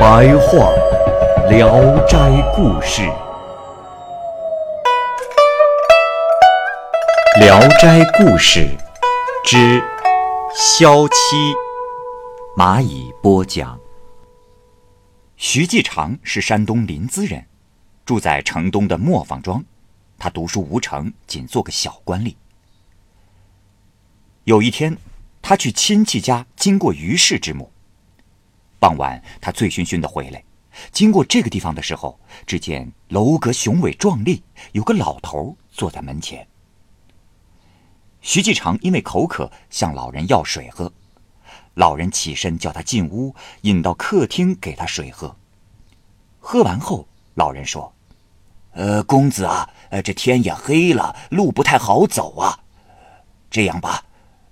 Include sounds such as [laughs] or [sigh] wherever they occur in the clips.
白话《聊斋故事》，《聊斋故事》之萧七，蚂蚁播讲。徐继长是山东临淄人，住在城东的磨坊庄。他读书无成，仅做个小官吏。有一天，他去亲戚家经过于氏之墓。傍晚，他醉醺醺的回来，经过这个地方的时候，只见楼阁雄伟壮丽，有个老头坐在门前。徐继常因为口渴，向老人要水喝。老人起身叫他进屋，引到客厅给他水喝。喝完后，老人说：“呃，公子啊，呃，这天也黑了，路不太好走啊。这样吧，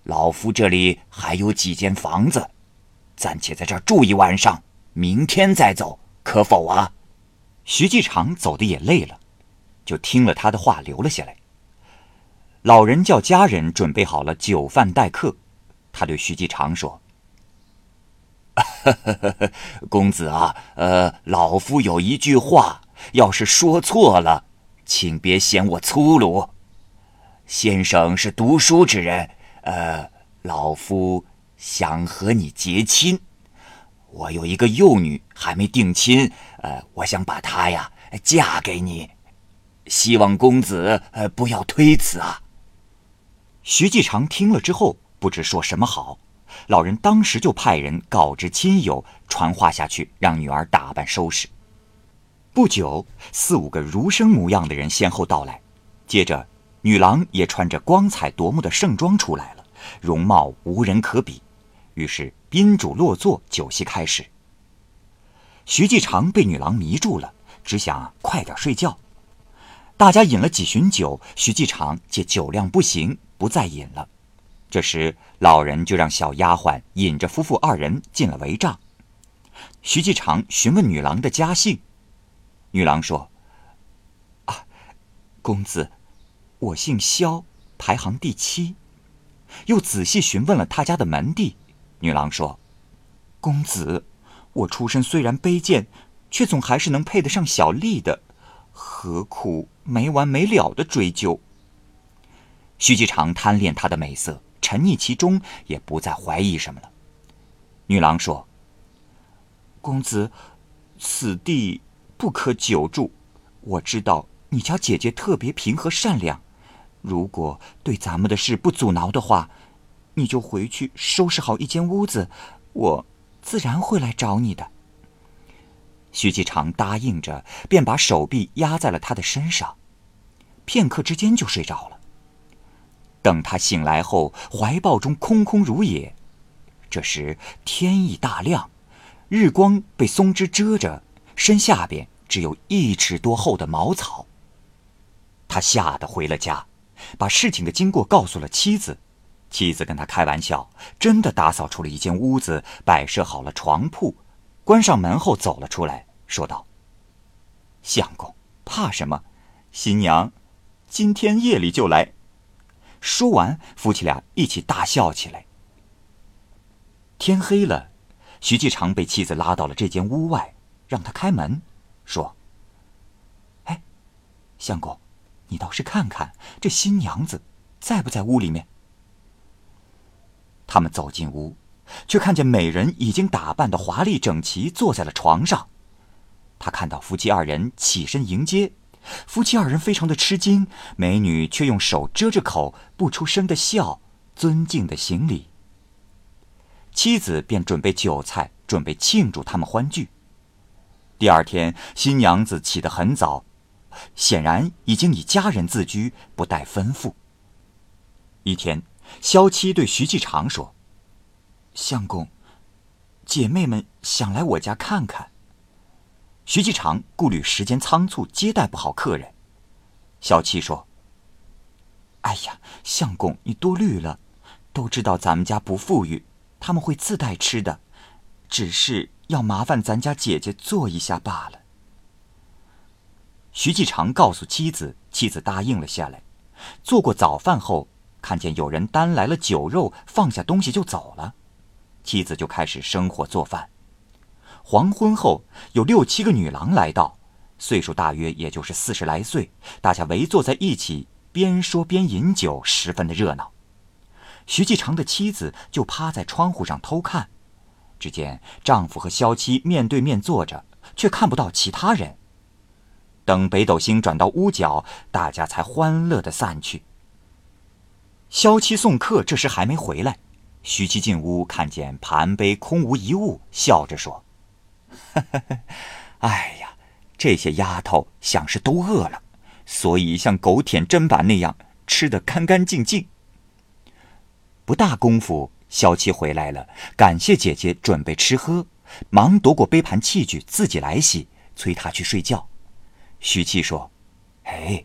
老夫这里还有几间房子，暂且在这儿住一晚上，明天再走，可否啊？”徐继常走的也累了，就听了他的话，留了下来。老人叫家人准备好了酒饭待客，他对徐继常说。公子啊，呃，老夫有一句话，要是说错了，请别嫌我粗鲁。先生是读书之人，呃，老夫想和你结亲。我有一个幼女还没定亲，呃，我想把她呀嫁给你，希望公子呃不要推辞啊。徐继常听了之后，不知说什么好。老人当时就派人告知亲友，传话下去，让女儿打扮收拾。不久，四五个儒生模样的人先后到来，接着女郎也穿着光彩夺目的盛装出来了，容貌无人可比。于是宾主落座，酒席开始。徐继常被女郎迷住了，只想快点睡觉。大家饮了几巡酒，徐继常见酒量不行，不再饮了。这时，老人就让小丫鬟引着夫妇二人进了帷帐。徐继常询问女郎的家姓，女郎说：“啊，公子，我姓萧，排行第七。”又仔细询问了他家的门第，女郎说：“公子，我出身虽然卑贱，却总还是能配得上小丽的，何苦没完没了的追究？”徐继常贪恋她的美色。沉溺其中，也不再怀疑什么了。女郎说：“公子，此地不可久住。我知道你家姐姐特别平和善良，如果对咱们的事不阻挠的话，你就回去收拾好一间屋子，我自然会来找你的。”徐继常答应着，便把手臂压在了他的身上，片刻之间就睡着了。等他醒来后，怀抱中空空如也。这时天已大亮，日光被松枝遮着，身下边只有一尺多厚的茅草。他吓得回了家，把事情的经过告诉了妻子。妻子跟他开玩笑，真的打扫出了一间屋子，摆设好了床铺，关上门后走了出来，说道：“相公，怕什么？新娘今天夜里就来。”说完，夫妻俩一起大笑起来。天黑了，徐继常被妻子拉到了这间屋外，让他开门，说：“哎，相公，你倒是看看这新娘子在不在屋里面。”他们走进屋，却看见美人已经打扮的华丽整齐，坐在了床上。他看到夫妻二人起身迎接。夫妻二人非常的吃惊，美女却用手遮着口，不出声的笑，尊敬的行礼。妻子便准备酒菜，准备庆祝他们欢聚。第二天，新娘子起得很早，显然已经以家人自居，不待吩咐。一天，萧七对徐继常说：“相公，姐妹们想来我家看看。徐继长顾虑时间仓促，接待不好客人。萧七说：“哎呀，相公，你多虑了。都知道咱们家不富裕，他们会自带吃的，只是要麻烦咱家姐姐做一下罢了。”徐继长告诉妻子，妻子答应了下来。做过早饭后，看见有人担来了酒肉，放下东西就走了。妻子就开始生火做饭。黄昏后，有六七个女郎来到，岁数大约也就是四十来岁，大家围坐在一起，边说边饮酒，十分的热闹。徐继长的妻子就趴在窗户上偷看，只见丈夫和萧妻面对面坐着，却看不到其他人。等北斗星转到屋角，大家才欢乐的散去。萧七送客这时还没回来，徐七进屋看见盘杯空无一物，笑着说：“ [laughs] 哎呀，这些丫头想是都饿了，所以像狗舔砧板那样吃得干干净净。”不大功夫，萧七回来了，感谢姐姐准备吃喝，忙夺过杯盘器具自己来洗，催她去睡觉。徐七说：“哎，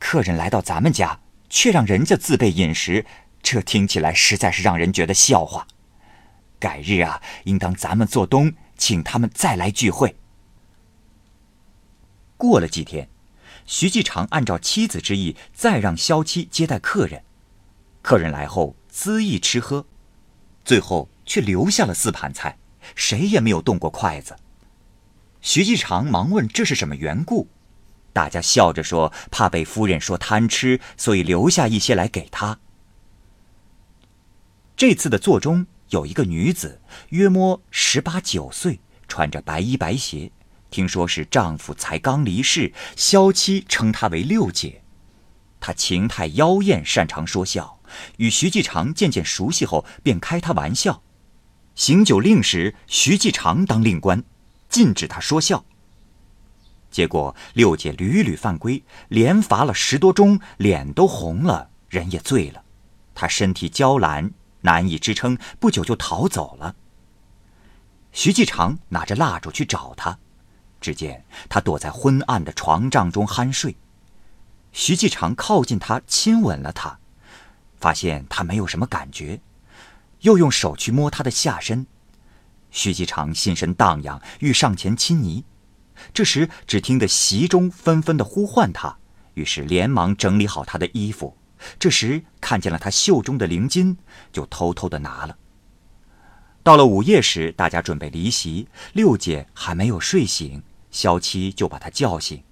客人来到咱们家，却让人家自备饮食，这听起来实在是让人觉得笑话。改日啊，应当咱们做东，请他们再来聚会。”过了几天，徐继长按照妻子之意，再让萧七接待客人。客人来后，恣意吃喝，最后却留下了四盘菜，谁也没有动过筷子。徐继长忙问：“这是什么缘故？”大家笑着说：“怕被夫人说贪吃，所以留下一些来给他。”这次的座中有一个女子，约摸十八九岁，穿着白衣白鞋。听说是丈夫才刚离世，萧妻称她为六姐。她情态妖艳，擅长说笑，与徐继长渐渐熟悉后，便开她玩笑。行酒令时，徐继长当令官，禁止她说笑。结果六姐屡屡犯规，连罚了十多钟，脸都红了，人也醉了。她身体娇懒，难以支撑，不久就逃走了。徐继长拿着蜡烛去找她，只见她躲在昏暗的床帐中酣睡。徐继长靠近她，亲吻了她，发现她没有什么感觉，又用手去摸她的下身。徐继长心神荡漾，欲上前亲昵。这时，只听得席中纷纷的呼唤他，于是连忙整理好他的衣服。这时看见了他袖中的灵巾，就偷偷的拿了。到了午夜时，大家准备离席，六姐还没有睡醒，萧七就把她叫醒。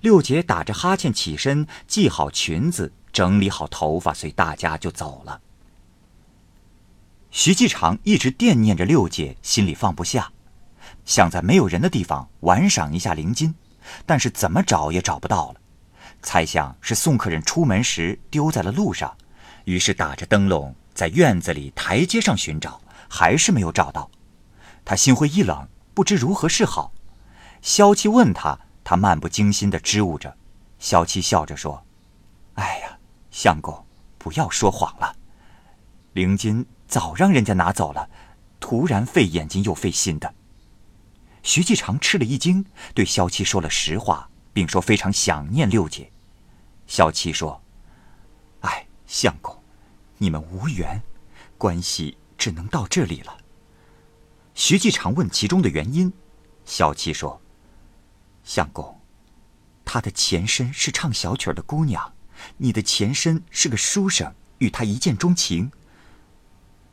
六姐打着哈欠起身，系好裙子，整理好头发，随大家就走了。徐继长一直惦念着六姐，心里放不下。想在没有人的地方玩赏一下灵金，但是怎么找也找不到了。猜想是送客人出门时丢在了路上，于是打着灯笼在院子里台阶上寻找，还是没有找到。他心灰意冷，不知如何是好。萧七问他，他漫不经心地支吾着。萧七笑着说：“哎呀，相公，不要说谎了。灵金早让人家拿走了，突然费眼睛又费心的。”徐继长吃了一惊，对萧七说了实话，并说非常想念六姐。萧七说：“哎，相公，你们无缘，关系只能到这里了。”徐继长问其中的原因，萧七说：“相公，他的前身是唱小曲的姑娘，你的前身是个书生，与他一见钟情，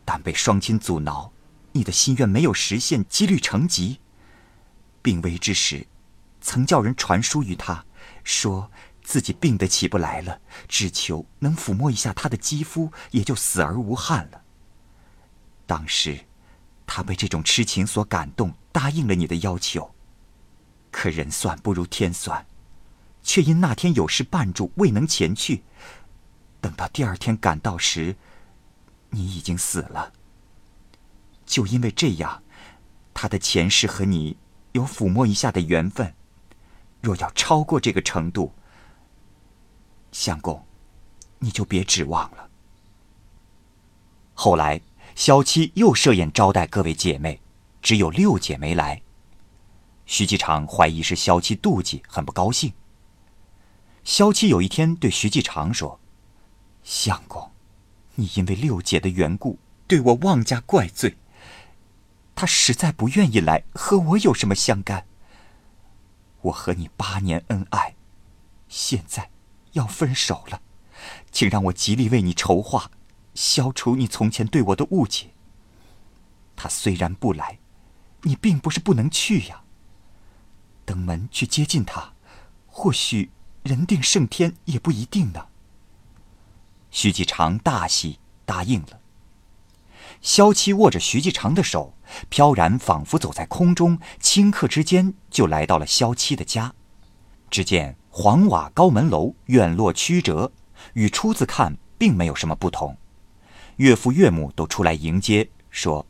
但被双亲阻挠，你的心愿没有实现，几率成疾。”病危之时，曾叫人传书于他，说自己病得起不来了，只求能抚摸一下他的肌肤，也就死而无憾了。当时，他被这种痴情所感动，答应了你的要求。可人算不如天算，却因那天有事绊住，未能前去。等到第二天赶到时，你已经死了。就因为这样，他的前世和你。有抚摸一下的缘分，若要超过这个程度，相公，你就别指望了。后来，萧七又设宴招待各位姐妹，只有六姐没来。徐继长怀疑是萧七妒忌，很不高兴。萧七有一天对徐继长说：“相公，你因为六姐的缘故对我妄加怪罪。他实在不愿意来，和我有什么相干？我和你八年恩爱，现在要分手了，请让我极力为你筹划，消除你从前对我的误解。他虽然不来，你并不是不能去呀。登门去接近他，或许……”人定胜天也不一定呢。徐继长大喜，答应了。萧七握着徐继长的手，飘然仿佛走在空中，顷刻之间就来到了萧七的家。只见黄瓦高门楼，院落曲折，与初次看并没有什么不同。岳父岳母都出来迎接，说：“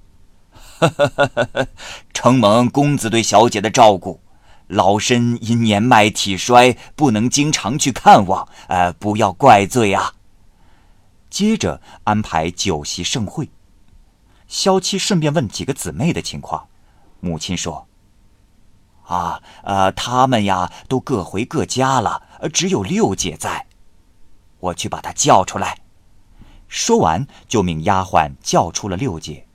承蒙公子对小姐的照顾。”老身因年迈体衰，不能经常去看望，呃，不要怪罪啊。接着安排酒席盛会，萧七顺便问几个姊妹的情况。母亲说：“啊，呃，他们呀都各回各家了，只有六姐在，我去把她叫出来。”说完就命丫鬟叫出了六姐。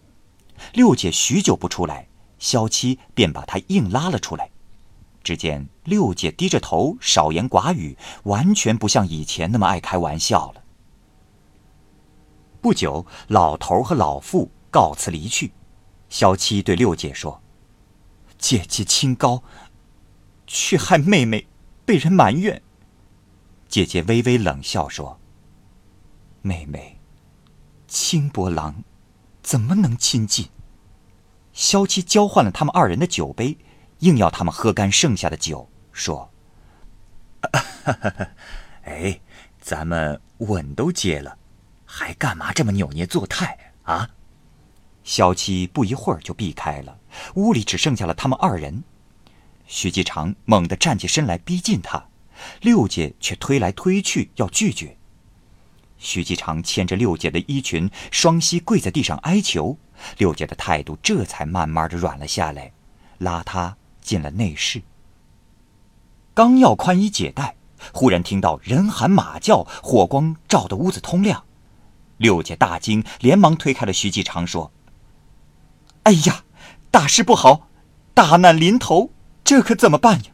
六姐许久不出来，萧七便把她硬拉了出来。只见六姐低着头，少言寡语，完全不像以前那么爱开玩笑了。不久，老头和老妇告辞离去。萧七对六姐说：“姐姐清高，却害妹妹被人埋怨。”姐姐微微冷笑说：“妹妹，轻薄郎怎么能亲近？”萧七交换了他们二人的酒杯。硬要他们喝干剩下的酒，说：“哎，咱们吻都接了，还干嘛这么扭捏作态啊？”萧七不一会儿就避开了，屋里只剩下了他们二人。徐继长猛地站起身来逼近他，六姐却推来推去要拒绝。徐继长牵着六姐的衣裙，双膝跪在地上哀求，六姐的态度这才慢慢的软了下来，拉他。进了内室，刚要宽衣解带，忽然听到人喊马叫，火光照得屋子通亮。六姐大惊，连忙推开了徐继长，说：“哎呀，大事不好，大难临头，这可怎么办呀？”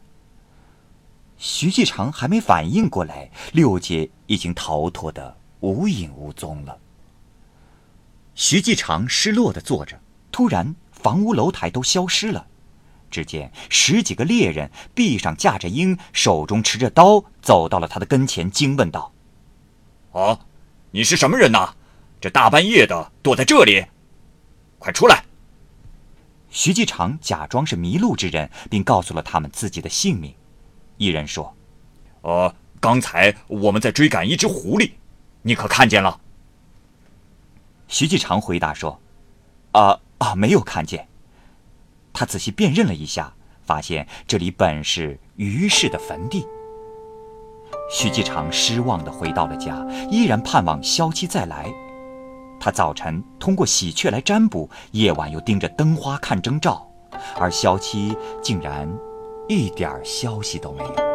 徐继长还没反应过来，六姐已经逃脱的无影无踪了。徐继长失落的坐着，突然房屋楼台都消失了。只见十几个猎人臂上架着鹰，手中持着刀，走到了他的跟前，惊问道：“啊，你是什么人呐？这大半夜的躲在这里，快出来！”徐继长假装是迷路之人，并告诉了他们自己的姓名。一人说：“呃，刚才我们在追赶一只狐狸，你可看见了？”徐继长回答说：“啊啊，没有看见。”他仔细辨认了一下，发现这里本是于氏的坟地。徐继长失望地回到了家，依然盼望萧七再来。他早晨通过喜鹊来占卜，夜晚又盯着灯花看征兆，而萧七竟然一点消息都没有。